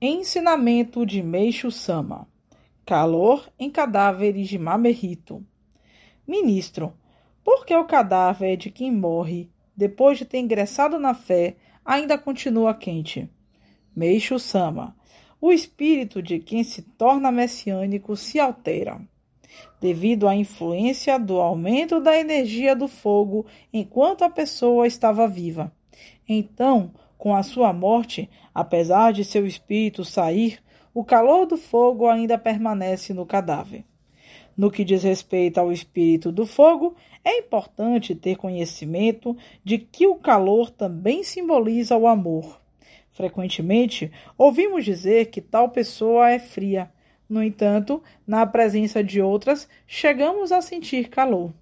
Ensinamento de Meixo Sama Calor em cadáveres de Mamerrito Ministro, por que o cadáver de quem morre, depois de ter ingressado na fé, ainda continua quente? Meixo Sama O espírito de quem se torna messiânico se altera devido à influência do aumento da energia do fogo enquanto a pessoa estava viva. Então, com a sua morte, apesar de seu espírito sair, o calor do fogo ainda permanece no cadáver. No que diz respeito ao espírito do fogo, é importante ter conhecimento de que o calor também simboliza o amor. Frequentemente, ouvimos dizer que tal pessoa é fria. No entanto, na presença de outras, chegamos a sentir calor.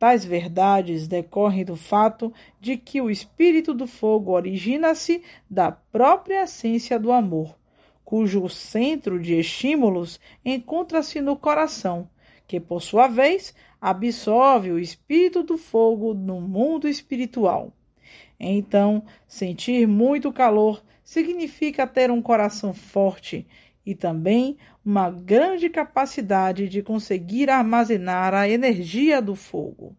Tais verdades decorrem do fato de que o espírito do fogo origina-se da própria essência do amor, cujo centro de estímulos encontra-se no coração, que, por sua vez, absorve o espírito do fogo no mundo espiritual. Então, sentir muito calor significa ter um coração forte e também uma grande capacidade de conseguir armazenar a energia do fogo.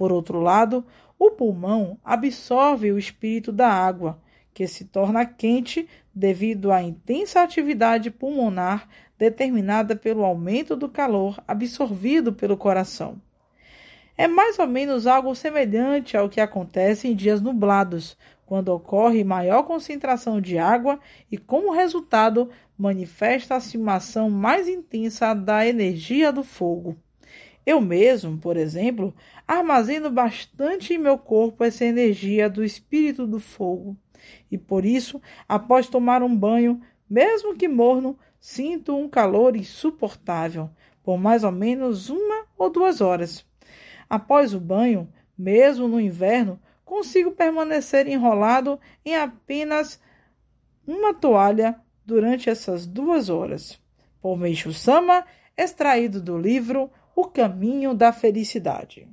Por outro lado, o pulmão absorve o espírito da água, que se torna quente devido à intensa atividade pulmonar determinada pelo aumento do calor absorvido pelo coração. É mais ou menos algo semelhante ao que acontece em dias nublados, quando ocorre maior concentração de água e, como resultado, manifesta-se uma ação mais intensa da energia do fogo. Eu mesmo, por exemplo, armazeno bastante em meu corpo essa energia do espírito do fogo. E por isso, após tomar um banho, mesmo que morno, sinto um calor insuportável, por mais ou menos uma ou duas horas. Após o banho, mesmo no inverno, consigo permanecer enrolado em apenas uma toalha durante essas duas horas. Por Meixo Sama, extraído do livro O Caminho da Felicidade.